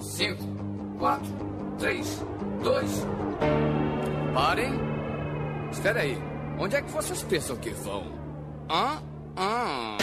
5, 4, 3, 2. Parem. Espera aí. Onde é que vocês pensam que vão? Hã? Hã?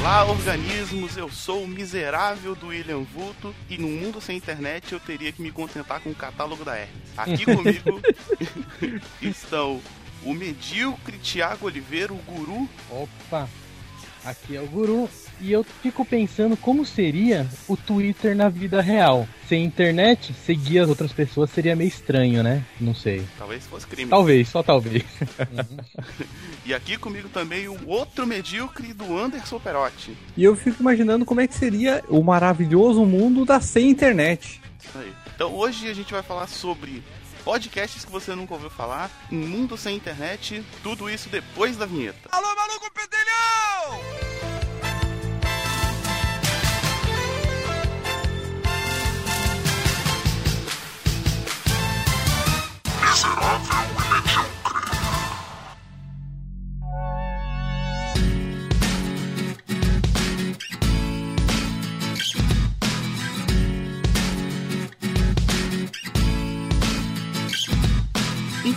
Olá, organismos! Eu sou o miserável do William Vulto e num mundo sem internet eu teria que me contentar com o catálogo da Hermes. Aqui comigo estão o medíocre Tiago Oliveira, o guru. Opa, aqui é o Guru. E eu fico pensando como seria o Twitter na vida real. Sem internet, seguir as outras pessoas seria meio estranho, né? Não sei. Talvez fosse crime. Talvez, só talvez. E aqui comigo também o outro medíocre do Anderson Perotti. E eu fico imaginando como é que seria o maravilhoso mundo da sem internet. Isso aí. Então hoje a gente vai falar sobre podcasts que você nunca ouviu falar, um mundo sem internet, tudo isso depois da vinheta. Alô, maluco pedelhão!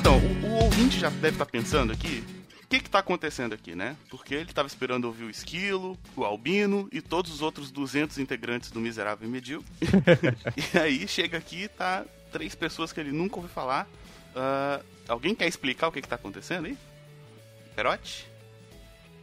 Então, o, o ouvinte já deve estar pensando aqui, o que está acontecendo aqui, né? Porque ele estava esperando ouvir o Esquilo, o Albino e todos os outros 200 integrantes do Miserável e Medíocre. e aí chega aqui, tá três pessoas que ele nunca ouviu falar. Ah, alguém quer explicar o que está acontecendo aí? Perote?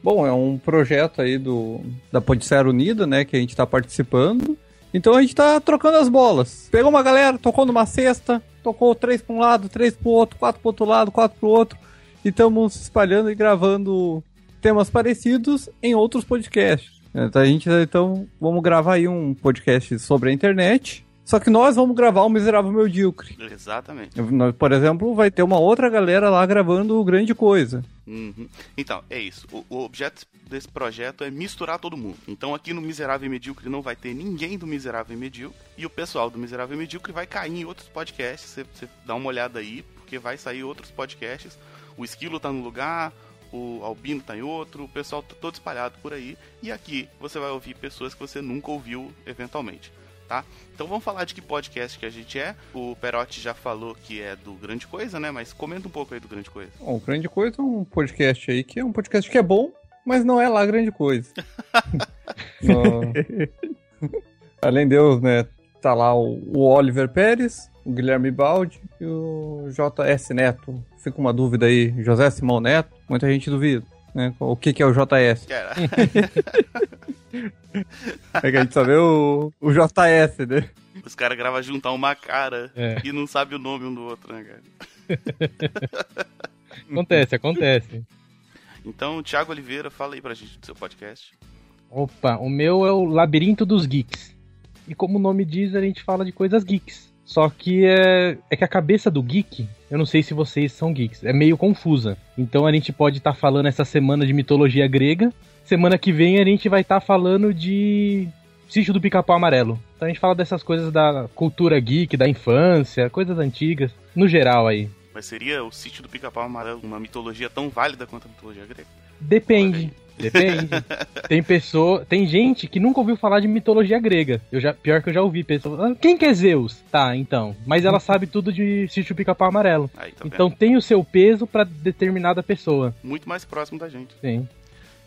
Bom, é um projeto aí do da Podicera Unida, né, que a gente tá participando. Então a gente tá trocando as bolas. Pegou uma galera, tocou numa cesta, tocou três pra um lado, três pro outro, quatro pro outro lado, quatro pro outro. E estamos se espalhando e gravando temas parecidos em outros podcasts. Então a gente, então, vamos gravar aí um podcast sobre a internet. Só que nós vamos gravar o Miserável Medíocre. Exatamente. Nós, Por exemplo, vai ter uma outra galera lá gravando grande coisa. Uhum. Então, é isso. O, o objeto desse projeto é misturar todo mundo. Então, aqui no Miserável e Medíocre não vai ter ninguém do Miserável e Medíocre. E o pessoal do Miserável e Medíocre vai cair em outros podcasts. Você, você dá uma olhada aí, porque vai sair outros podcasts. O Esquilo tá no lugar, o Albino tá em outro, o pessoal tá todo espalhado por aí. E aqui você vai ouvir pessoas que você nunca ouviu eventualmente. Tá? Então vamos falar de que podcast que a gente é. O Perotti já falou que é do Grande Coisa, né? Mas comenta um pouco aí do Grande Coisa. Bom, o Grande Coisa é um podcast aí que é um podcast que é bom, mas não é lá grande coisa. Além de Deus, né? Tá lá o, o Oliver Pérez, o Guilherme Baldi e o JS Neto. Fica uma dúvida aí, José Simão Neto, muita gente duvida. Né? O que, que é o JS? É que a gente só vê o, o JS, né? os caras gravam juntar uma cara É. e não sabe o nome um do outro, né, cara? Acontece, acontece. Então, Thiago Oliveira, fala aí pra gente do seu podcast. Opa, o meu é o Labirinto dos Geeks. E como o nome diz, a gente fala de coisas geeks. Só que é, é que a cabeça do geek, eu não sei se vocês são geeks, é meio confusa. Então a gente pode estar falando essa semana de mitologia grega, semana que vem a gente vai estar falando de Sítio do Pica-Pau Amarelo. Então a gente fala dessas coisas da cultura geek, da infância, coisas antigas, no geral aí. Mas seria o sítio do Pica-Pau Amarelo uma mitologia tão válida quanto a mitologia grega? Depende. Depende. tem pessoa, tem gente que nunca ouviu falar de mitologia grega. Eu já, pior que eu já ouvi pessoas. "Ah, Quem que é Zeus? Tá, então. Mas ela sabe tudo de Sítio Pica-Pau Amarelo. Aí, tá Então vendo? tem o seu peso pra determinada pessoa. Muito mais próximo da gente. Sim.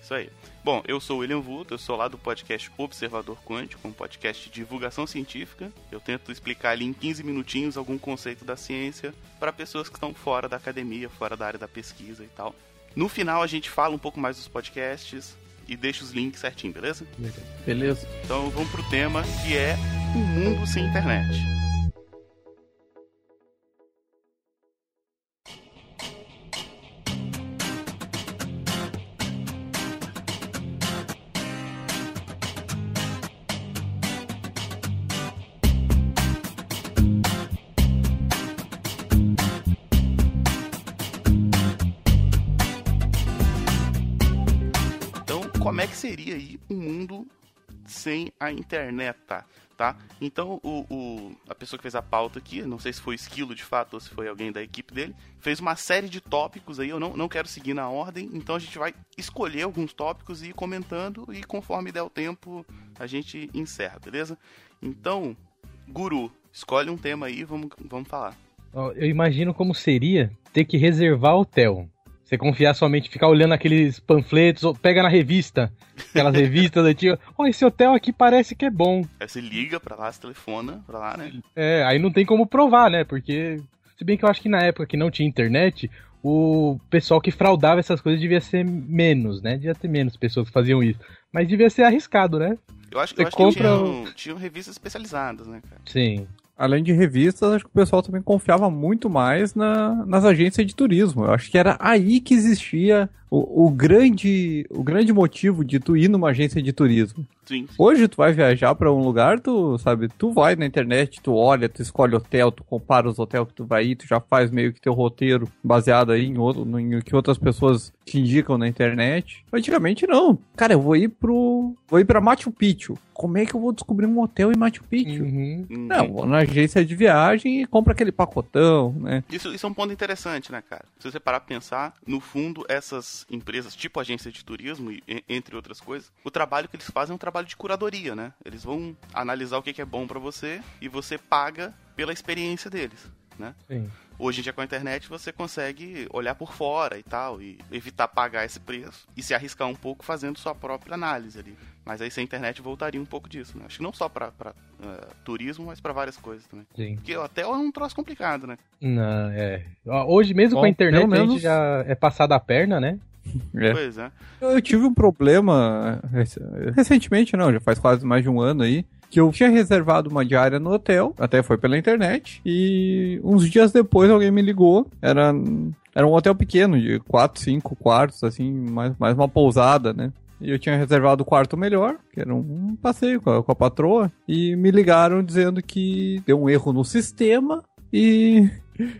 Isso aí. Bom, eu sou o William Vulto, eu sou lá do podcast Observador Quântico, um podcast de divulgação científica. Eu tento explicar ali em 15 minutinhos algum conceito da ciência para pessoas que estão fora da academia, fora da área da pesquisa e tal. No final a gente fala um pouco mais dos podcasts e deixa os links certinho, beleza? Beleza. Então vamos pro tema que é um mundo sem internet. Sem a internet, tá? Então, o, o, a pessoa que fez a pauta aqui, não sei se foi Esquilo de fato ou se foi alguém da equipe dele, fez uma série de tópicos aí, eu não, não quero seguir na ordem, então a gente vai escolher alguns tópicos e ir comentando e conforme der o tempo a gente encerra, beleza? Então, Guru, escolhe um tema aí vamos, vamos falar. Eu imagino como seria ter que reservar hotel. Você confiar somente, ficar olhando aqueles panfletos, ou pega na revista, aquelas revistas antigas. Ó, oh, esse hotel aqui parece que é bom. Aí você liga pra lá, você telefona pra lá, né? É, aí não tem como provar, né? Porque, se bem que eu acho que na época que não tinha internet, o pessoal que fraudava essas coisas devia ser menos, né? Devia ter menos pessoas que faziam isso. Mas devia ser arriscado, né? Eu acho, eu acho compra... que tinham, tinham revistas especializadas, né, cara? Sim além de revistas, acho que o pessoal também confiava muito mais na, nas agências de turismo. Eu acho que era aí que existia o, o, grande, o grande motivo de tu ir numa agência de turismo. Sim. Hoje tu vai viajar para um lugar, tu sabe, tu vai na internet, tu olha, tu escolhe hotel, tu compara os hotéis que tu vai ir, tu já faz meio que teu roteiro baseado aí em, outro, em que outras pessoas te indicam na internet. Antigamente não. Cara, eu vou ir pro. Vou ir pra Machu Picchu. Como é que eu vou descobrir um hotel em Machu Picchu? Uhum. Não, vou na agência de viagem e compro aquele pacotão, né? Isso, isso é um ponto interessante, né, cara? Se você parar pra pensar, no fundo, essas empresas, tipo agência de turismo, entre outras coisas, o trabalho que eles fazem é um trabalho de curadoria, né? Eles vão analisar o que é bom para você e você paga pela experiência deles, né? Sim. Hoje em dia com a internet você consegue olhar por fora e tal, e evitar pagar esse preço e se arriscar um pouco fazendo sua própria análise ali. Mas aí sem internet voltaria um pouco disso, né? Acho que não só pra, pra uh, turismo, mas para várias coisas também. Sim. Porque até é um troço complicado, né? Não, é. Hoje mesmo Bom, com a internet a gente já é passada a perna, né? É. Pois é. Eu tive um problema recentemente, não, já faz quase mais de um ano aí, que eu tinha reservado uma diária no hotel, até foi pela internet, e uns dias depois alguém me ligou, era, era um hotel pequeno, de 4, 5 quartos, assim, mais, mais uma pousada, né? E eu tinha reservado o quarto melhor, que era um passeio com a, com a patroa, e me ligaram dizendo que deu um erro no sistema e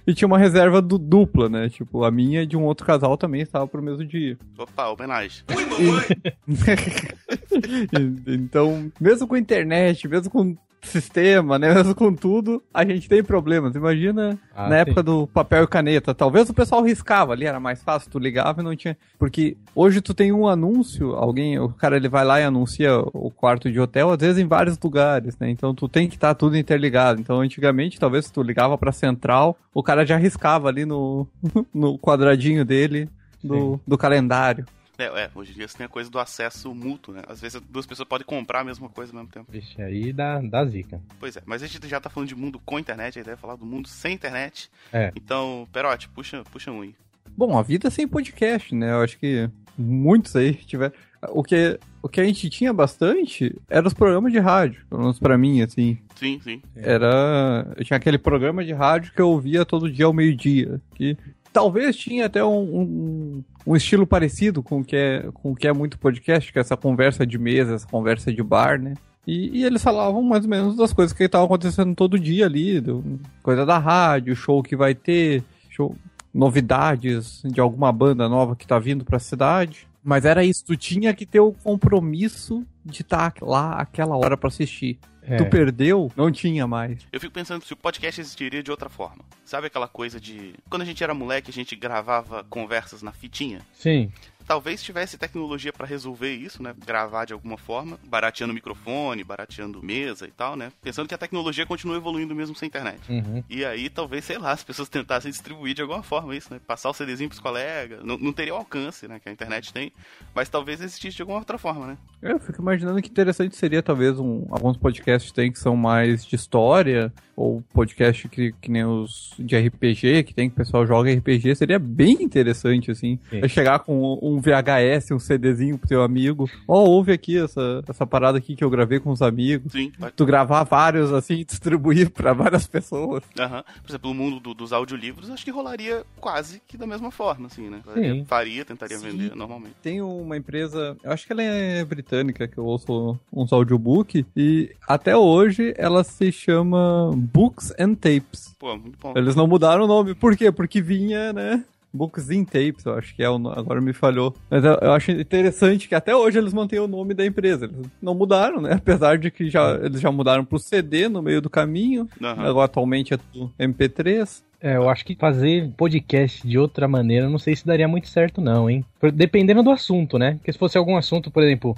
e tinha uma reserva du dupla, né? Tipo, a minha e de um outro casal também estava pro mesmo dia. Opa, homenagem. então, mesmo com internet, mesmo com sistema, né? Mesmo com tudo, a gente tem problemas. Imagina ah, na sim. época do papel e caneta. Talvez o pessoal riscava ali, era mais fácil, tu ligava e não tinha. Porque hoje tu tem um anúncio, alguém, o cara ele vai lá e anuncia o quarto de hotel, às vezes em vários lugares, né? Então tu tem que estar tá tudo interligado. Então antigamente, talvez se tu ligava pra central, o cara já riscava ali no, no quadradinho dele do, do calendário. É, é, hoje em dia você tem a coisa do acesso mútuo, né? Às vezes duas pessoas podem comprar a mesma coisa ao mesmo tempo. Vixe, aí dá, dá zica. Pois é, mas a gente já tá falando de mundo com internet, a ideia é falar do mundo sem internet. É. Então, Perote, puxa, puxa um aí. Bom, a vida sem podcast, né? Eu acho que muitos aí tiveram. O que, o que a gente tinha bastante eram os programas de rádio, pelo menos pra mim, assim. Sim, sim. Era. Eu tinha aquele programa de rádio que eu ouvia todo dia ao meio-dia. Que talvez tinha até um, um, um, estilo parecido com o que é com o que é muito podcast, que é essa conversa de mesa, essa conversa de bar, né? E, e eles falavam mais ou menos das coisas que estavam acontecendo todo dia ali, do, coisa da rádio, show que vai ter, show, novidades de alguma banda nova que tá vindo pra cidade. Mas era isso, tu tinha que ter o compromisso de estar tá lá aquela hora para assistir. É. Tu perdeu, não tinha mais. Eu fico pensando se o podcast existiria de outra forma. Sabe aquela coisa de. Quando a gente era moleque, a gente gravava conversas na fitinha? Sim talvez tivesse tecnologia para resolver isso, né? Gravar de alguma forma, barateando microfone, barateando mesa e tal, né? Pensando que a tecnologia continua evoluindo mesmo sem internet. Uhum. E aí, talvez, sei lá, as pessoas tentassem distribuir de alguma forma isso, né? Passar o CDzinho pros colegas. Não, não teria o alcance, né? Que a internet tem. Mas talvez existisse de alguma outra forma, né? Eu fico imaginando que interessante seria, talvez, um, alguns podcasts tem que são mais de história, ou podcast que, que nem os de RPG, que tem que o pessoal joga RPG, seria bem interessante, assim. É chegar com um VHS, um CDzinho pro teu amigo. Ó, oh, ouve aqui essa, essa parada aqui que eu gravei com os amigos. Sim. Tu gravar vários, assim, e distribuir para várias pessoas. Aham. Por exemplo, no mundo do, dos audiolivros, acho que rolaria quase que da mesma forma, assim, né? Sim. Faria, tentaria Sim. vender normalmente. Tem uma empresa, eu acho que ela é britânica, que eu ouço uns audiobook, e até hoje ela se chama Books and Tapes. Pô, muito bom. Eles não mudaram o nome. Por quê? Porque vinha, né? Books in Tapes, eu acho que é o no- agora me falhou. Mas eu, eu acho interessante que até hoje eles mantêm o nome da empresa. Eles não mudaram, né? Apesar de que já, eles já mudaram pro CD no meio do caminho. Aham. Agora atualmente é tudo MP3. É, eu acho que fazer podcast de outra maneira, eu não sei se daria muito certo, não, hein? Dependendo do assunto, né? Porque se fosse algum assunto, por exemplo,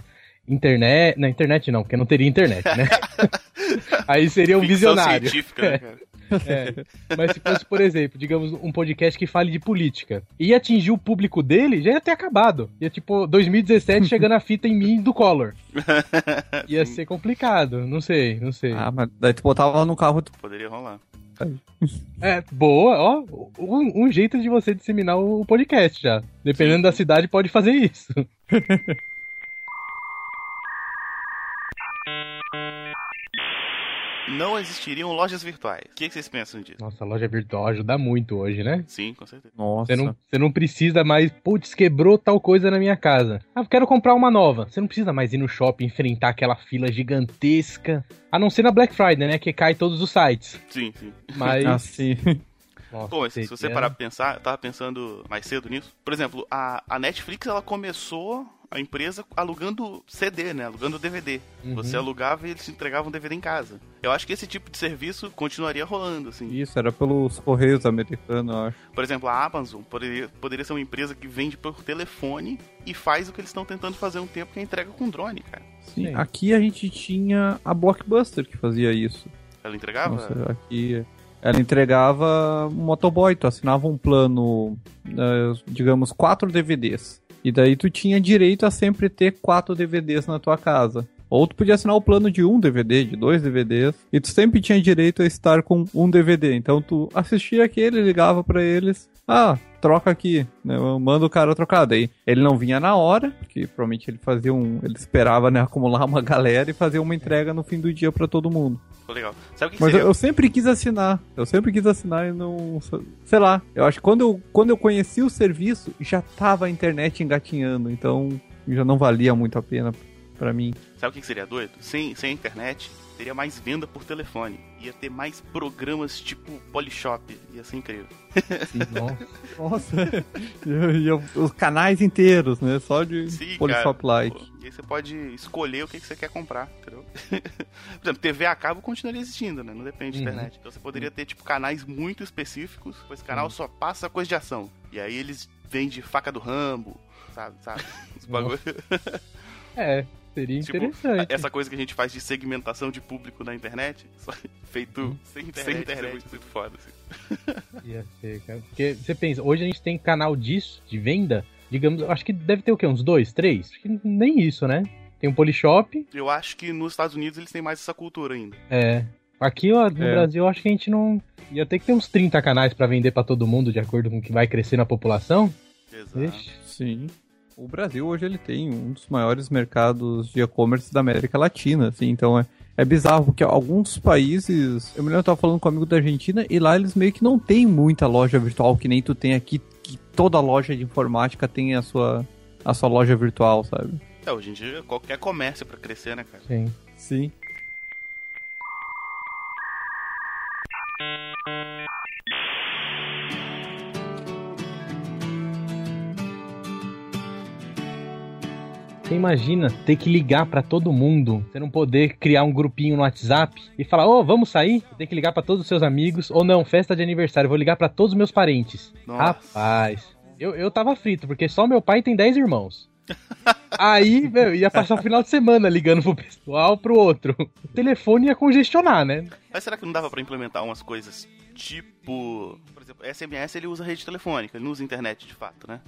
internet. Na internet não, porque não teria internet, né? Aí seria um Ficção visionário. científica, né, cara? É. Mas se fosse, por exemplo, digamos, um podcast que fale de política, e atingir o público dele, já ia ter acabado. Ia tipo, 2017 chegando a fita em mim do Collor. Ia ser complicado, não sei, não sei. Ah, mas daí tu botava lá no carro. tu- Poderia rolar. É, boa, ó. Um, um jeito de você disseminar o podcast já. Dependendo da cidade, pode fazer isso. Não existiriam lojas virtuais. O que, que vocês pensam disso? Nossa, a loja virtual ajuda muito hoje, né? Sim, com certeza. Nossa. Você não, você não precisa mais, putz, quebrou tal coisa na minha casa. Ah, eu quero comprar uma nova. Você não precisa mais ir no shopping enfrentar aquela fila gigantesca. A não ser na Black Friday, né? Que cai todos os sites. Sim, sim. Mas. Assim. Nossa, Pô, mas se você parar pra pensar, eu tava pensando mais cedo nisso. Por exemplo, a, a Netflix, ela começou a empresa alugando CD, né? Alugando DVD. Uhum. Você alugava e eles te entregavam DVD em casa. Eu acho que esse tipo de serviço continuaria rolando, assim. Isso, era pelos Correios americanos, eu acho. Por exemplo, a Amazon poderia, poderia ser uma empresa que vende por telefone e faz o que eles estão tentando fazer um tempo, que é entrega com drone, cara. Sim, Sim. aqui a gente tinha a Blockbuster que fazia isso. Ela entregava? Nossa, aqui ela entregava um motoboy, tu assinava um plano, eh, digamos, quatro DVDs. E daí tu tinha direito a sempre ter quatro DVDs na tua casa. Ou tu podia assinar o plano de um DVD, de dois DVDs, e tu sempre tinha direito a estar com um DVD. Então tu assistia aquele, ligava pra eles, ah, troca aqui, né? Manda o cara trocar. Daí ele não vinha na hora, porque provavelmente ele fazia um. Ele esperava né, acumular uma galera e fazer uma entrega no fim do dia pra todo mundo. Legal. Sabe o que, Mas eu, eu sempre quis assinar. Eu sempre quis assinar e não. Sei lá. Eu acho que quando eu, quando eu conheci o serviço, já tava a internet engatinhando. Então já não valia muito a pena pra mim. Sabe o que seria doido? Sem, sem a internet, teria mais venda por telefone. Ia ter mais programas tipo Polishop. Ia ser incrível. Nossa. Nossa. eu- os canais inteiros, né? Só de Sim, Polishop like. Pô, E aí você pode escolher o que, que você quer comprar, entendeu? Por exemplo, TV a cabo continuaria existindo, né? Não depende da Uhum. internet. Então você poderia ter, tipo, canais muito específicos. Esse canal só passa coisa de ação. E aí eles vendem faca do Rambo, sabe? sabe? Os bagulho. É, seria Tipo, interessante. Essa coisa que a gente faz de segmentação de público na internet, só feito Uhum. sem internet, sem internet. É muito, muito foda, assim. Ia ser, cara. Porque você pensa, hoje a gente tem canal disso, de venda, digamos, eu acho que deve ter o quê? Uns dois, três? Acho que nem isso, né? Tem um Polishop, Eu acho que nos Estados Unidos eles têm mais essa cultura ainda. é. Aqui ó, no É. Brasil eu acho que a gente não. Ia ter que ter uns 30 canais pra vender pra todo mundo, de acordo com o que vai crescer na população. Exato. Ixi. Sim. O Brasil hoje ele tem um dos maiores mercados de e-commerce da América Latina, assim, então é, é bizarro, porque alguns países, eu me lembro, eu tava falando com um amigo da Argentina, e lá eles meio que não tem muita loja virtual, que nem tu tem aqui, que toda loja de informática tem a sua, a sua loja virtual, sabe? É, hoje em dia qualquer comércio pra crescer, né, cara? Sim. Sim. Você imagina ter que ligar pra todo mundo, você não poder criar um grupinho no WhatsApp e falar, ô, vamos sair? Você tem que ligar pra todos os seus amigos, ou não, festa de aniversário, vou ligar pra todos os meus parentes. Nossa. Rapaz, eu, eu tava frito, porque só meu pai tem 10 irmãos. Aí, meu, ia passar o final de semana ligando pro pessoal, pro outro. O telefone ia congestionar, né? Mas será que não dava pra implementar umas coisas tipo. Por exemplo, SMS ele usa rede telefônica, ele não usa internet de fato, né?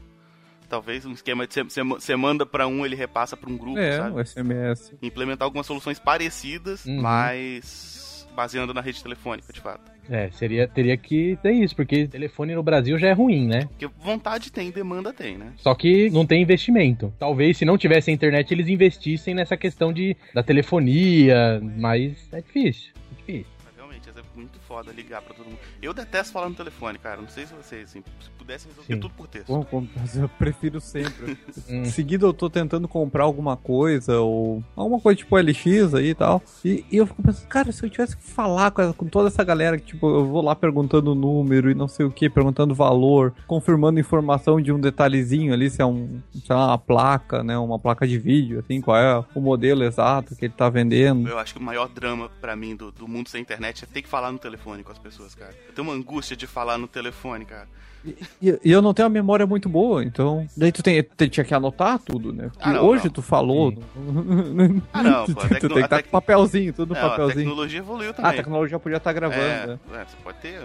Talvez um esquema de você- manda pra um, ele repassa pra um grupo, É, sabe? o SMS. Implementar algumas soluções parecidas, Uhum. mas baseando na rede telefônica, de fato. É, seria, teria que ter isso, porque telefone no Brasil já é ruim, né? Porque vontade tem, demanda tem, né? Só que não tem investimento. Talvez se não tivesse a internet, eles investissem nessa questão de, da telefonia, mas é difícil. É difícil. Realmente, é muito foda ligar pra todo mundo. Eu detesto falar no telefone, cara. Não sei se vocês, assim, se pudessem resolver Sim. tudo por texto. Bom, eu prefiro sempre. Em seguida eu tô tentando comprar alguma coisa, ou alguma coisa tipo LX aí e tal. E, e eu fico pensando, cara, se eu tivesse que falar com, com toda essa galera, que tipo, eu vou lá perguntando o número e não sei o que, perguntando valor, confirmando informação de um detalhezinho ali, se é um, sei lá, uma placa, né? Uma placa de vídeo, assim, qual é o modelo exato que ele tá vendendo. Eu acho que o maior drama pra mim do, do mundo sem internet ter que falar no telefone com as pessoas, cara. Eu tenho uma angústia de falar no telefone, cara. E, e eu não tenho a memória muito boa, então. Daí tu, tem, tu tinha que anotar tudo, né? Porque Ah, não, hoje não. tu falou. Ah, não, pô, tu, a tu tecno- tem que a estar tec- com papelzinho, tudo no Não, a papelzinho. tecnologia evoluiu Ah, a também. tecnologia podia estar gravando, né? É, é, você pode ter,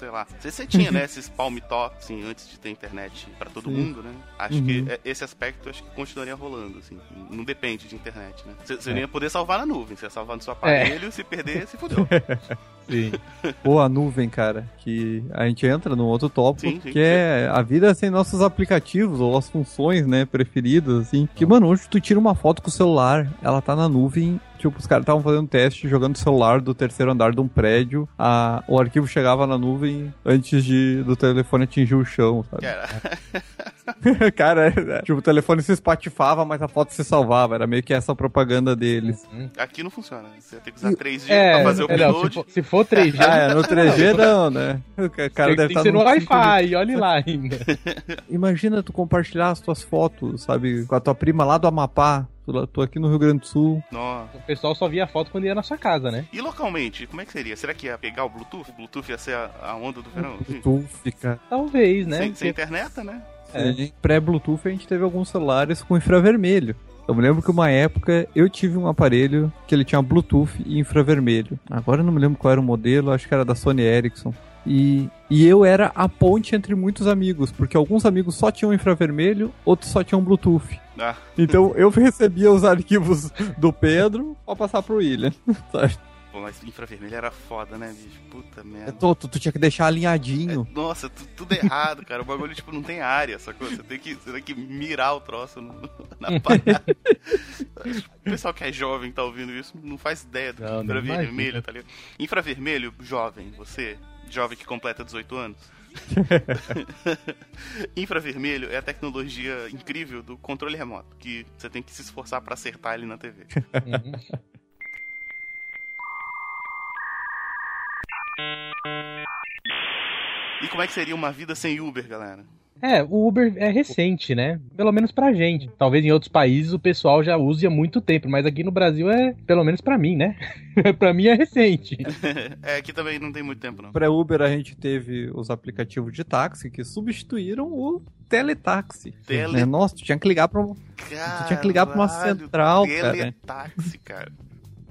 sei lá. Você tinha, né, esses palm top, assim, antes de ter internet pra todo Sim. mundo, né? Acho Uhum. que é- esse aspecto acho que continuaria rolando, assim. Não depende de internet, né? Você, você É. ia poder salvar na nuvem, você ia salvar no seu aparelho, se perder, se fudeu. Sim. Ou a nuvem, cara, que a gente entra num outro tópico, Sim, sim. que é a vida sem nossos aplicativos ou as funções, né, preferidas, assim. Que, mano, hoje tu tira uma foto com o celular, ela tá na nuvem, tipo, os caras estavam fazendo teste jogando o celular do terceiro andar de um prédio, a, o arquivo chegava na nuvem antes de, do telefone atingir o chão, sabe? Cara, cara, é, tipo, o telefone se espatifava, mas a foto se salvava, era meio que essa propaganda deles. aqui não funciona. né? Você ia ter que usar 3G É, pra fazer o é, não, se, upload. for, se for 3G, Ah, é, no 3G não, né? O ca- cara tem, deve tem estar que ser no num 5G. Wi-Fi, olhe lá ainda. Imagina tu compartilhar as tuas fotos, sabe, com a tua prima lá do Amapá. Lá- tu aqui no Rio Grande do Sul. Nossa. O pessoal só via a foto quando ia na sua casa, né? E localmente, como é que seria? Será que ia pegar o Bluetooth? O Bluetooth ia ser a, a onda do verão? Tu fica. Talvez, né? Sem, sem internet, né? É. Pré-Bluetooth a gente teve alguns celulares com infravermelho. Eu me lembro que uma época eu tive um aparelho que ele tinha Bluetooth e infravermelho. Agora eu não me lembro qual era o modelo, acho que era da Sony Ericsson. E, e eu era a ponte entre muitos amigos, porque alguns amigos só tinham infravermelho, outros só tinham Bluetooth. Ah, Então eu recebia os arquivos do Pedro pra passar pro William. sabe? pô, mas infravermelho era foda, né, bicho? Puta merda. Tu, tu, tu tinha que deixar alinhadinho. Nossa, tu- tudo errado, cara. O bagulho, tipo, não tem área, sacou? Você tem que, você tem que mirar o troço no- na parada. o pessoal que é jovem tá ouvindo isso não faz ideia do Não, nem infravermelho, imagina. tá ligado? Infravermelho, jovem, você, jovem que completa 18 anos. Infravermelho é a tecnologia incrível do controle remoto, que você tem que se esforçar pra acertar ele na TV. Uhum. E como é que seria uma vida sem Uber, galera? É, o Uber é recente, né? Pelo menos pra gente. Talvez em outros países o pessoal já use há muito tempo, mas aqui no Brasil é, pelo menos pra mim, né? pra mim é recente. é, aqui também não tem muito tempo, não. Pré-Uber a gente teve os aplicativos de táxi que substituíram o teletaxi. Tele- Né? Nossa, tu tinha que ligar pra, um- tu tinha que ligar pra uma Caralho, central, cara. Teletaxi, cara.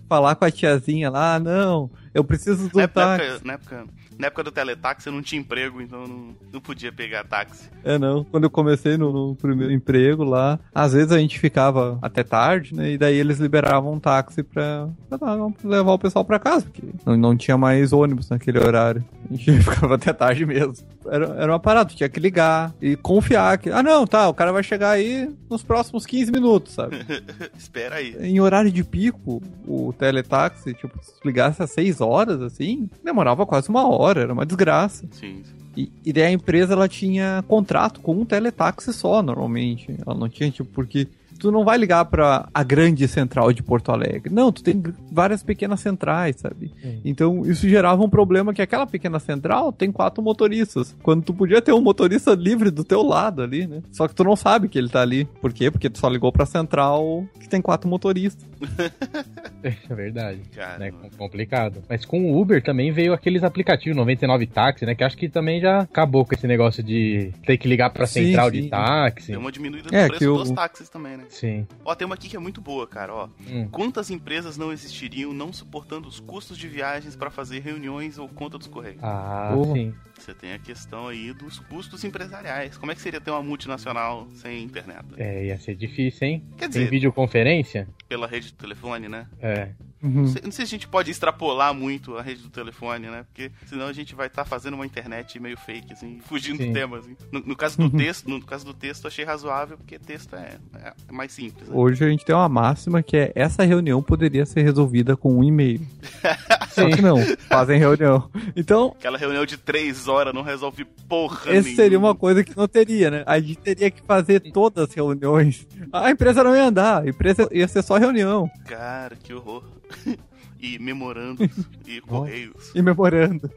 Falar com a tiazinha lá, ah, não, eu preciso do Na época, táxi. na, época, na época do teletaxi eu não tinha emprego, então não, não podia pegar táxi. É, não. Quando eu comecei no, no primeiro emprego lá, às vezes a gente ficava até tarde, né? E daí eles liberavam um táxi pra, pra levar o pessoal pra casa, porque não, não tinha mais ônibus naquele horário. A gente ficava até tarde mesmo. Era, era uma parada, tinha que ligar e confiar que, ah, não, tá, o cara vai chegar aí nos próximos 15 minutos, sabe? Espera aí. em horário de pico, o teletaxi, tipo, se ligasse às 6 horas, assim, demorava quase uma hora, era uma desgraça. Sim, sim. E, e daí a empresa, ela tinha contrato com um teletaxi só, normalmente. Ela não tinha, tipo, porque tu não vai ligar pra a grande central de Porto Alegre. Não, tu tem várias pequenas centrais, sabe? Sim. Então, isso gerava um problema que aquela pequena central tem quatro motoristas. Quando tu podia ter um motorista livre do teu lado ali, né? Só que tu não sabe que ele tá ali. Por quê? Porque tu só ligou pra central que tem quatro motoristas. É verdade. Cara, Né, com- complicado. Mas com o Uber também veio aqueles aplicativos 99 táxi, né? Que acho que também já acabou com esse negócio de ter que ligar pra Sim, central sim. de táxi. deu uma diminuída no É, preço que o- dos táxis também, né? Sim. Ó, tem uma aqui que é muito boa, cara, ó. Hum. Quantas empresas não existiriam não suportando os custos de viagens pra fazer reuniões ou conta dos correios? Ah, Porra. sim. Você tem a questão aí dos custos empresariais. Como é que seria ter uma multinacional sem internet? É, ia ser difícil, hein? Quer Tem dizer, videoconferência? pela rede de telefone, né? É. Não, sei, não sei se a gente pode extrapolar muito a rede do telefone, né? Porque senão a gente vai estar fazendo uma internet meio fake, assim, fugindo Sim. do tema, assim. No, no caso do texto, no caso do texto, achei razoável, porque texto é, é mais simples. né? Hoje a gente tem uma máxima que é essa reunião poderia ser resolvida com um e-mail. Só que não, fazem reunião. Então, Aquela reunião de três horas não resolve porra essa seria uma coisa que não teria, né? A gente teria que fazer todas as reuniões. A empresa não ia andar, a empresa ia ser só reunião Cara, que horror. e memorandos e correios. e memorando.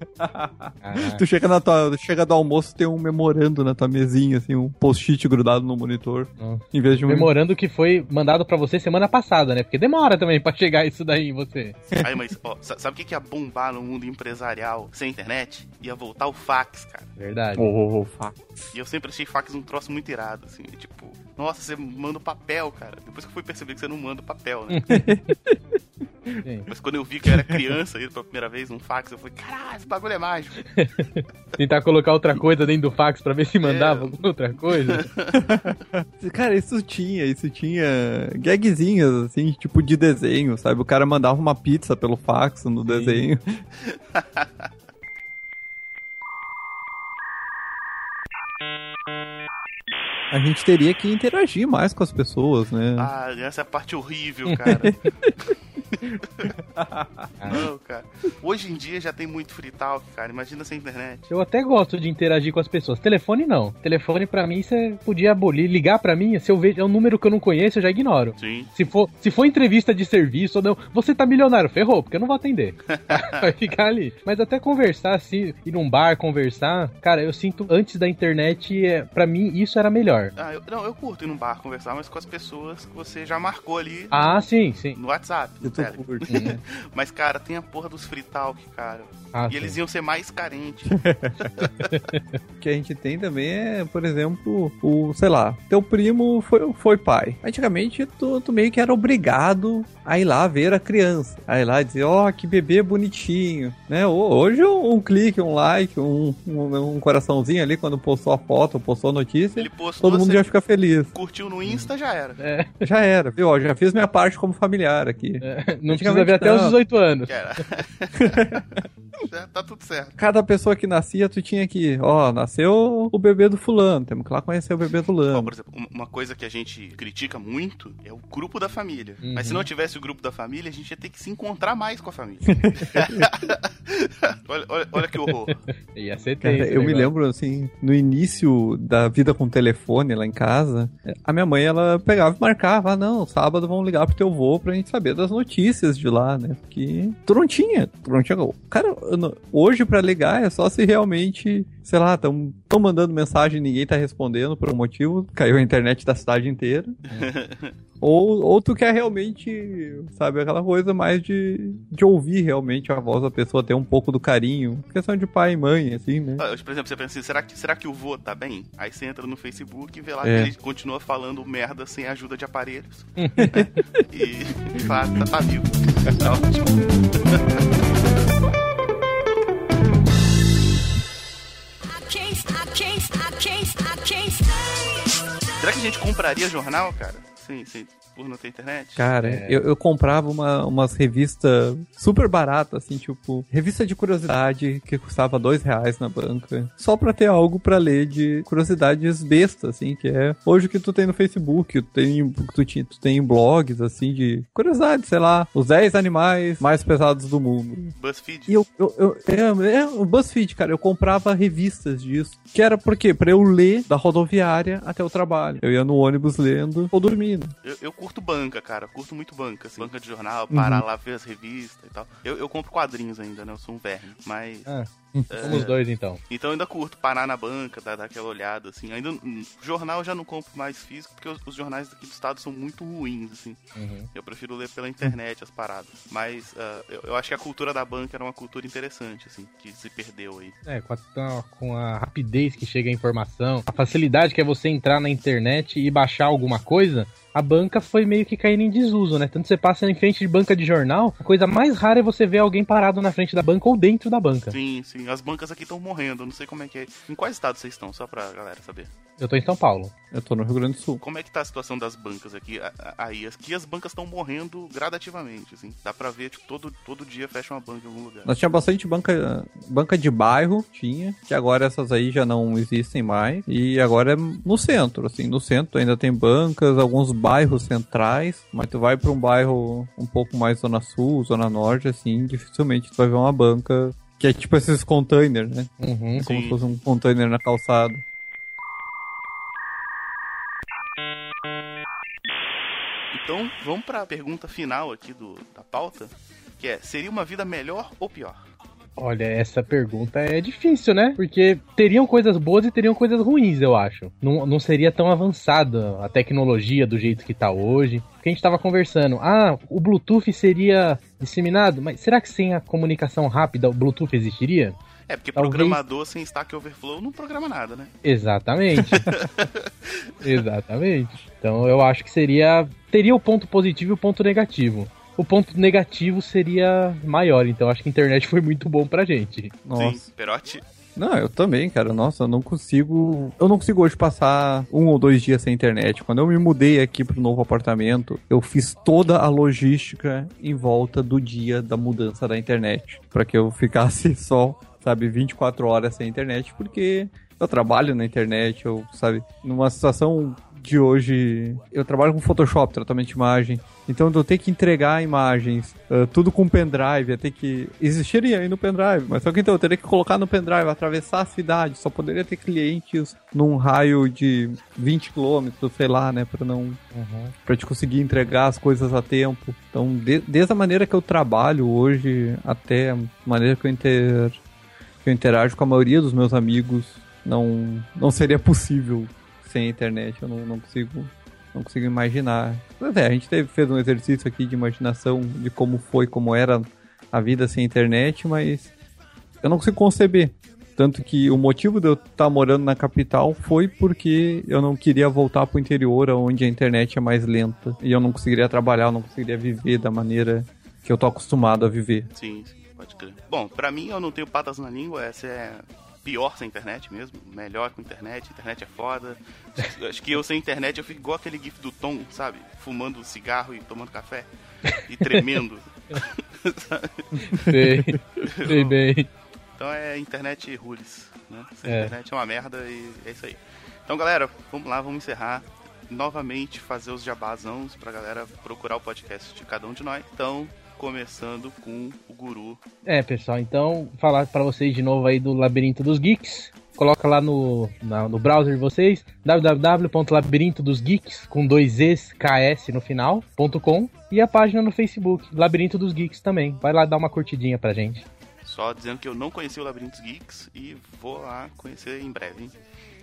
Tu chega na tua, tu chega do almoço, tem um memorando na tua mesinha, assim, um post-it grudado no monitor, Nossa. em vez de um Memorando que foi mandado pra você semana passada, né? Porque demora também pra chegar isso daí em você. Aí, mas, ó, sa- sabe o que que ia bombar no mundo empresarial sem internet? Ia voltar o fax, cara. Verdade. Oh, fa- E eu sempre achei fax um troço muito irado, assim. Tipo, nossa, você manda o papel, cara. Depois que eu fui perceber que você não manda o papel, né? Sim. Mas quando eu vi que eu era criança aí pela primeira vez num fax, eu falei, caralho, esse bagulho é mágico. Tentar colocar outra coisa dentro do fax pra ver se mandava É. alguma outra coisa. Cara, isso tinha, isso tinha gagzinhas, assim, tipo de desenho, sabe? O cara mandava uma pizza pelo fax no desenho. A gente teria que interagir mais com as pessoas, né? Ah, essa é a parte horrível, cara. Não, cara. Hoje em dia já tem muito free talk, cara. Imagina sem internet. Eu até gosto de interagir com as pessoas. Telefone não. Telefone pra mim você podia abolir. Ligar pra mim, se eu vejo é um número que eu não conheço, eu já ignoro. Sim. Se for, se for entrevista de serviço ou não, você tá milionário, ferrou, porque eu não vou atender. Vai ficar ali. Mas até conversar assim, ir num bar, conversar, cara, eu sinto antes da internet, é, para mim isso era melhor. Ah, eu, não, eu curto ir num bar conversar, mas com as pessoas que você já marcou ali Ah, sim, sim. no WhatsApp, no Eu curto. Mas, cara, tem a porra dos free talk, cara. Ah, E sim. eles iam ser mais carentes. O que a gente tem também é, por exemplo, o, sei lá, teu primo foi, foi pai. Antigamente, tu, tu meio que era obrigado a ir lá ver a criança. A ir lá e dizer, ó, que bebê bonitinho, né? Ho- Hoje um, um clique, um like, um, um, um coraçãozinho ali quando postou a foto, postou a notícia, Ele postou, todo mundo já fica feliz. curtiu no Insta, já era. É, Já era, viu? Ó, já fiz minha parte como familiar aqui. é, não precisa ver até os não. 18 anos. Tá tudo certo. Cada pessoa que nascia, tu tinha que, ó, nasceu o bebê do fulano, temos que lá conhecer o bebê do Ó, fulano. por exemplo, uma- coisa que a gente critica muito é o grupo da família. Uhum. Mas se não tivesse o grupo da família, a gente ia ter que se encontrar mais com a família. olha, olha, olha que horror. Ia ser Cara, eu o me negócio. lembro, assim, no início da vida com telefone lá em casa, a minha mãe, ela pegava e marcava, ah, não, sábado vamos ligar pro teu vô pra gente saber das notícias de lá, né? Porque tu não tinha, tu não tinha... Cara, não- hoje pra ligar é só se realmente, sei lá, tão, tão mandando mensagem e ninguém tá respondendo por um motivo, caiu a internet da cidade inteira. Ou, ou tu quer realmente, sabe, aquela coisa mais de, de ouvir realmente a voz da pessoa, ter um pouco do carinho. Questão de pai e mãe, assim, né? Ah, Por exemplo, você pensa assim, será que, será que o vô tá bem? Aí você entra no Facebook e vê lá É. que ele continua falando merda sem ajuda de aparelhos. né? E, claro, tá, tá vivo. Tá ótimo. Será que a gente compraria jornal, cara? Sim, sim. Por não ter internet? Cara, É. eu, eu comprava uma, umas revistas super baratas, assim, tipo, revista de curiosidade que custava dois reais na banca, só pra ter algo pra ler de curiosidades bestas, assim, que é hoje o que tu tem no Facebook, tu tem, tu, ti- tu tem blogs, assim, de curiosidades, sei lá, os 10 animais mais pesados do mundo. BuzzFeed? E eu, eu, eu é, é, o BuzzFeed, cara, eu comprava revistas disso. Que era por quê? Pra eu ler da rodoviária até o trabalho. Eu ia no ônibus lendo ou dormindo. Eu, eu curto banca, cara. Curto muito banca, assim. Banca de jornal, parar Uhum. lá ver as revistas e tal. Eu, eu compro quadrinhos ainda, né? Eu sou um verme. Mas. Ah, é, somos dois então. Então eu ainda curto parar na banca, dar, dar aquela olhada, assim. Ainda. hum, Jornal eu já não compro mais físico, porque os, os jornais daqui do estado são muito ruins, assim. Uhum. Eu prefiro ler pela internet as paradas. Mas ah, eu, eu acho que a cultura da banca era uma cultura interessante, assim, que se perdeu aí. É, com a, com a rapidez que chega a informação, a facilidade que é você entrar na internet e baixar alguma coisa, a banca foi meio que caindo em desuso, né? Tanto você passa em frente de banca de jornal, a coisa mais rara é você ver alguém parado na frente da banca ou dentro da banca. Sim, sim. As bancas aqui estão morrendo. Não sei como é que é. Em quais estados vocês estão? Só pra galera saber. Eu tô em São Paulo. Eu tô no Rio Grande do Sul. Como é que tá a situação das bancas aqui? Aí, aqui as bancas estão morrendo gradativamente, assim. Dá pra ver, tipo, todo, todo dia fecha uma banca em algum lugar. Nós tinha bastante banca, banca de bairro, tinha, que agora essas aí já não existem mais. E agora é no centro, assim, no centro ainda tem bancas, alguns bairros centrais, mas tu vai pra um bairro um pouco mais zona sul, zona norte, assim, dificilmente tu vai ver uma banca que é tipo esses containers, né? Uhum. É como Sim. se fosse um container na calçada. Então, vamos pra pergunta final aqui do, da pauta, que é, seria uma vida melhor ou pior? Olha, essa pergunta é difícil, né? Porque teriam coisas boas e teriam coisas ruins, eu acho. Não, não seria tão avançada a tecnologia do jeito que tá hoje. Porque a gente tava conversando, ah, o Bluetooth seria disseminado, mas será que sem a comunicação rápida o Bluetooth existiria? É, porque Talvez- programador sem Stack Overflow não programa nada, né? Exatamente. Exatamente. Então eu acho que seria. Teria o ponto positivo e o ponto negativo. O ponto negativo seria maior, então acho que a internet foi muito bom pra gente. Nossa. Sim, Perotti. Não, eu também, cara. Nossa, eu não consigo. Eu não consigo hoje passar um ou dois dias sem internet. Quando eu me mudei aqui pro novo apartamento, eu fiz toda a logística em volta do dia da mudança da internet. Pra que eu ficasse só, sabe, 24 horas sem internet, porque eu trabalho na internet, eu, sabe, numa situação de hoje, eu trabalho com Photoshop, tratamento de imagem. Então eu tenho que entregar imagens, ah, tudo com pendrive, ia ter que. Existiria aí no pendrive, mas só que então eu teria que colocar no pendrive, atravessar a cidade, só poderia ter clientes num raio de 20 quilômetros, sei lá, né, pra não. pra te conseguir entregar as coisas a tempo. Então, de- desde a maneira que eu trabalho hoje, até a maneira que eu, inter, que eu interajo com a maioria dos meus amigos, não, não seria possível sem a internet. Eu não, não consigo. Não consigo imaginar. Mas é, a gente teve, fez um exercício aqui de imaginação de como foi, como era a vida sem internet, mas eu não consigo conceber. Tanto que o motivo de eu estar morando na capital foi porque eu não queria voltar pro interior, onde a internet é mais lenta. E eu não conseguiria trabalhar, eu não conseguiria viver da maneira que eu tô acostumado a viver. Sim, sim, Bom, pra mim eu não tenho patas na língua, essa é pior sem internet mesmo, melhor com internet, internet é foda. Acho que eu sem internet eu fico igual aquele gif do Tom, sabe? Fumando cigarro e tomando café e tremendo. Sei, sei bem. Então é internet rules, né? Sem É. internet é uma merda e é isso aí. Então, galera, vamos lá, vamos encerrar. Novamente fazer os jabazãos pra galera procurar o podcast de cada um de nós. Então, começando com o guru. É, pessoal, então falar pra vocês de novo aí do Labirinto dos Geeks. Coloca lá no, na- no browser de vocês www.labirintodosgeeks com dois Z's, KS no final, ponto .com e a página no Facebook, Labirinto dos Geeks também. Vai lá dar uma curtidinha pra gente. Só dizendo que eu não conheci o Labirintos Geeks e vou lá conhecer em breve, hein?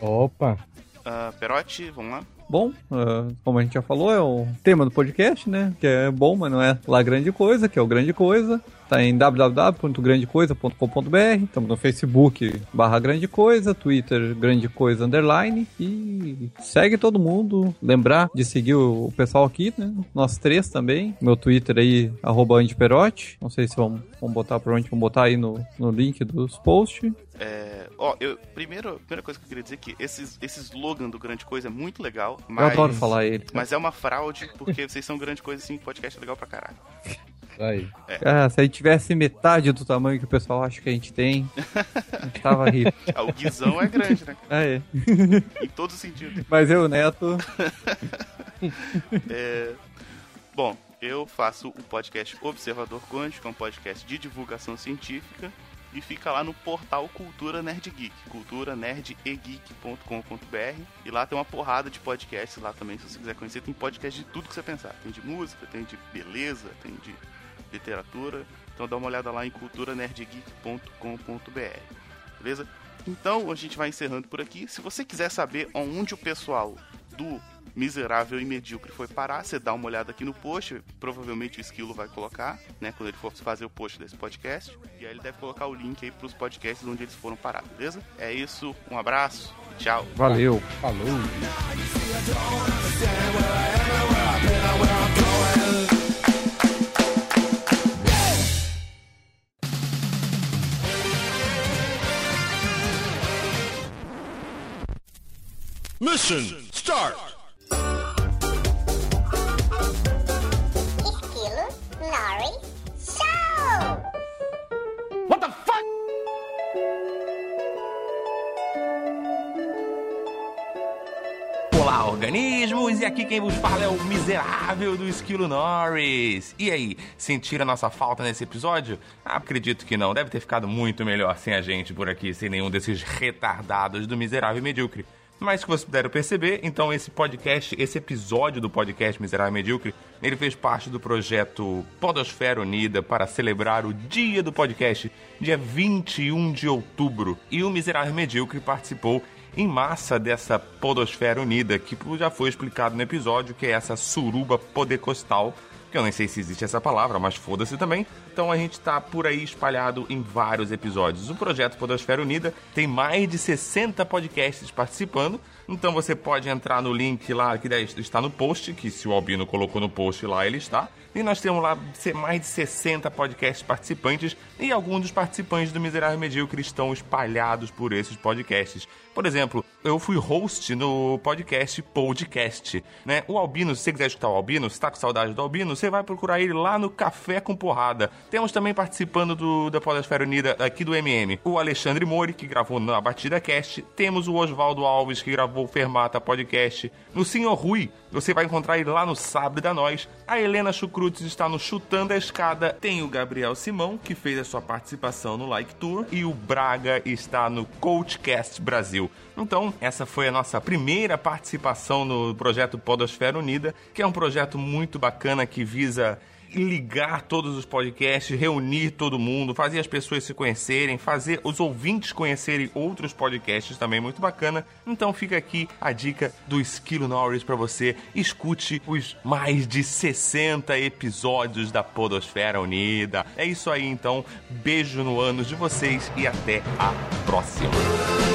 Opa! Ah, Perotti, vamos lá? Bom, ah, como a gente já falou, é o tema do podcast, né? Que é bom, mas não é lá grande coisa, que é o grande coisa. Tá em www.grandecoisa.com.br. Estamos no Facebook barra grande coisa, Twitter grande coisa underline. E segue todo mundo. Lembrar de seguir o pessoal aqui, né? Nós três também. Meu Twitter aí, arroba andiperote. Não sei se vamos, vamos botar pra onde vamos botar aí no, no link dos posts. É, ó, eu, primeiro, primeira coisa que eu queria dizer é que esse, esse slogan do Grande Coisa é muito legal, Eu mas, adoro falar ele. mas é uma fraude, porque vocês são Grande Coisa assim, podcast é legal pra caralho. Aí. Ah, se a gente tivesse metade do tamanho que o pessoal acha que a gente tem, a gente tava rico. Ah, o Guizão é grande, né? Ah, é. Em todos os sentidos. Mas eu, Neto, É, Bom, eu faço o podcast Observador Quântico, que é um podcast de divulgação científica, e fica lá no portal Cultura Nerd Geek, culturanerdegeek.com.br, e lá tem uma porrada de podcasts lá também, se você quiser conhecer, tem podcast de tudo que você pensar. Tem de música, tem de beleza, tem de literatura, então dá uma olhada lá em culturanerdegeek.com.br, beleza? Então a gente vai encerrando por aqui. Se você quiser saber onde o pessoal do miserável e medíocre foi parar, você dá uma olhada aqui no post, provavelmente o Esquilo vai colocar, né, quando ele for fazer o post desse podcast, e aí ele deve colocar o link aí pros podcasts onde eles foram parar, beleza? É isso, um abraço, tchau. valeu. Falou! Mission start. Esquilo Nori Show! Olá, organismos! E aqui quem vos fala é o miserável do Esquilo Norris. E aí, sentiram a nossa falta nesse episódio? Ah, acredito que não. Deve ter ficado muito melhor sem a gente por aqui, sem nenhum desses retardados do miserável e medíocre. Mas que vocês puderam perceber, então esse podcast, esse episódio do podcast Miserável Medíocre, ele fez parte do projeto Podosfera Unida para celebrar o dia do podcast, dia 21 de outubro. E o Miserável Medíocre participou em massa dessa Podosfera Unida, que já foi explicado no episódio, que é essa suruba podecostal, que eu nem sei se existe essa palavra, mas foda-se também. Então a gente tá por aí espalhado em vários episódios. O projeto Podosfera Unida tem mais de 60 podcasts participando. Então você pode entrar no link lá que está no post, que se o Albino colocou no post lá, ele está. E nós temos lá mais de 60 podcasts participantes e alguns dos participantes do Miserável Medíocre estão espalhados por esses podcasts. Por exemplo, eu fui host no podcast Podcast, né? O Albino, se você quiser escutar o Albino, se tá com saudade do Albino, você vai procurar ele lá no Café com Porrada. Temos também participando do, da Podosfera Unida aqui do MM, o Alexandre Mori, que gravou na Batida Cast. Temos o Oswaldo Alves, que gravou o Fermata Podcast. No Senhor Rui, você vai encontrar ele lá no Sabre da Nós. A Helena Chucrutes está no Chutando a Escada. Tem o Gabriel Simão, que fez a sua participação no Like Tour. E o Braga está no Coachcast Brasil. Então, essa foi a nossa primeira participação no projeto Podosfera Unida, que é um projeto muito bacana que visa ligar todos os podcasts, reunir todo mundo, fazer as pessoas se conhecerem, fazer os ouvintes conhecerem outros podcasts também muito bacana. Então fica aqui a dica do Esquilo Norris para você. Escute os mais de 60 episódios da Podosfera Unida. É isso aí então. Beijo no ânus de vocês e até a próxima.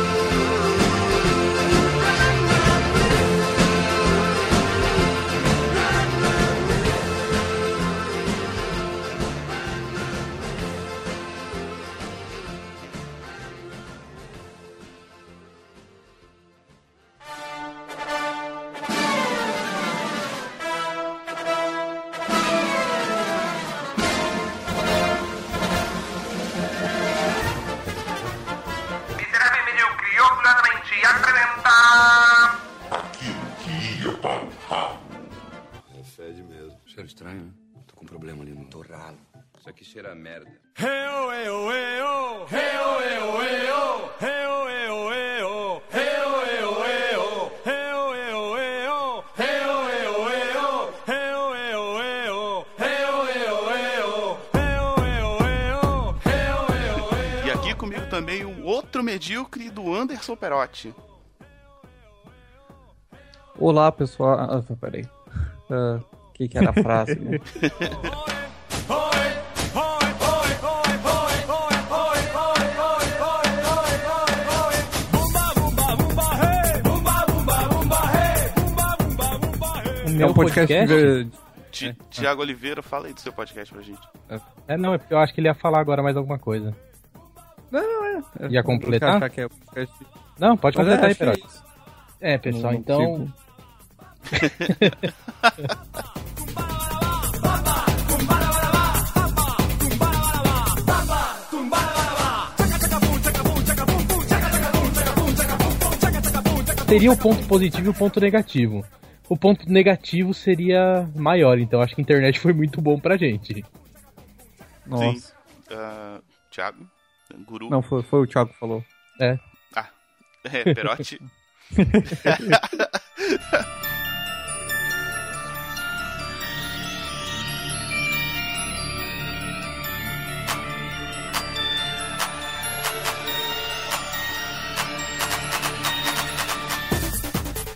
Anderson Perotti. Olá, pessoal. Ah, peraí. O que, que era a frase? né? O É um podcast, de- Ti- Tiago Oliveira, fala aí do seu podcast pra gente. É, não, é porque eu acho que ele ia falar agora mais alguma coisa. Não, é. Ia completar? Não, pode Mas é, completar aí, é Perotti. É, pessoal, Não então. Teria o ponto positivo e o ponto negativo. O ponto negativo seria maior, então acho que a internet foi muito bom pra gente. Nossa. Sim. Ah, Tiago, Guru. Não, foi, foi o Thiago que falou. É. Ah, é, Perotti.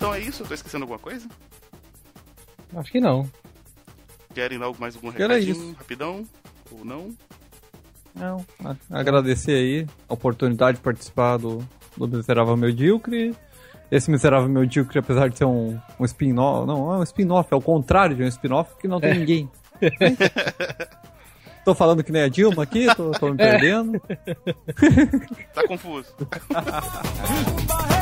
Então é isso? Eu tô esquecendo alguma coisa? Acho que não. Querem dar mais algum recadinho, isso. rapidão? Ou não? Não. Agradecer aí a oportunidade de participar do, do Miserável Medíocre. Esse Miserável Medíocre, apesar de ser um, um spin-off, não, não é um spin-off, é o contrário de um spin-off, que não tem É. ninguém. tô falando que nem a Dilma aqui, tô, tô me perdendo. Tá confuso.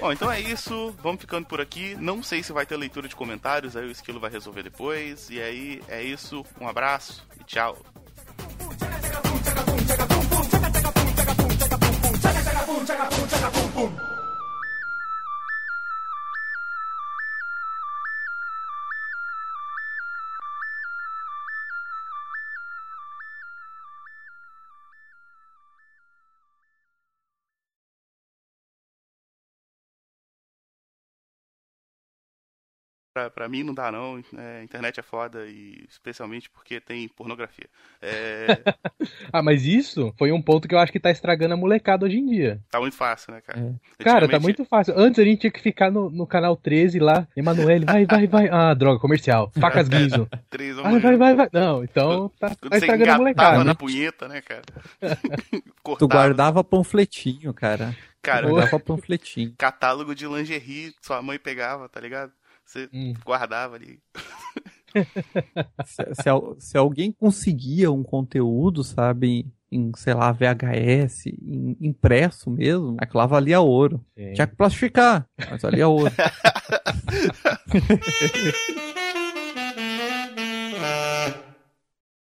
Bom, então é isso. Vamos ficando por aqui. Não sei se vai ter leitura de comentários, aí o Esquilo vai resolver depois. E aí é isso. Um abraço e tchau. Pra, pra mim não dá não, É, internet é foda e especialmente porque tem pornografia. É, Ah, mas isso foi um ponto que eu acho que tá estragando a molecada hoje em dia. tá muito fácil, né, cara? Cara, tá muito fácil. Antes a gente tinha que ficar no, no canal 13 lá. Emanuele, vai, vai, vai. Ah, droga, comercial. Facas Guinzo. Três Vai, vai, vai, vai. Não, então tá, tá estragando a molecada. na né? punheta, né, cara? Tu guardava panfletinho, cara. Cara, guardava panfletinho. catálogo de lingerie, sua mãe pegava, tá ligado? Você Hum. guardava ali. Se, se se alguém conseguia um conteúdo, sabe, em, sei lá, VHS, em- impresso mesmo, aquilo lá valia ouro. Sim. Tinha que plastificar, mas valia ouro.